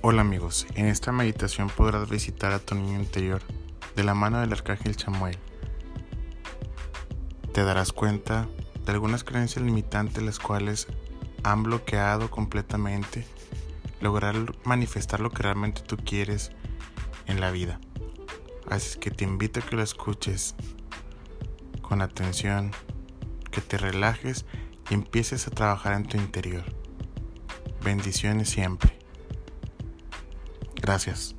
Hola amigos, en esta meditación podrás visitar a tu niño interior de la mano del arcángel Chamuel. Te darás cuenta de algunas creencias limitantes las cuales han bloqueado completamente lograr manifestar lo que realmente tú quieres en la vida. Así que te invito a que lo escuches con atención, que te relajes y empieces a trabajar en tu interior. Bendiciones siempre. Gracias.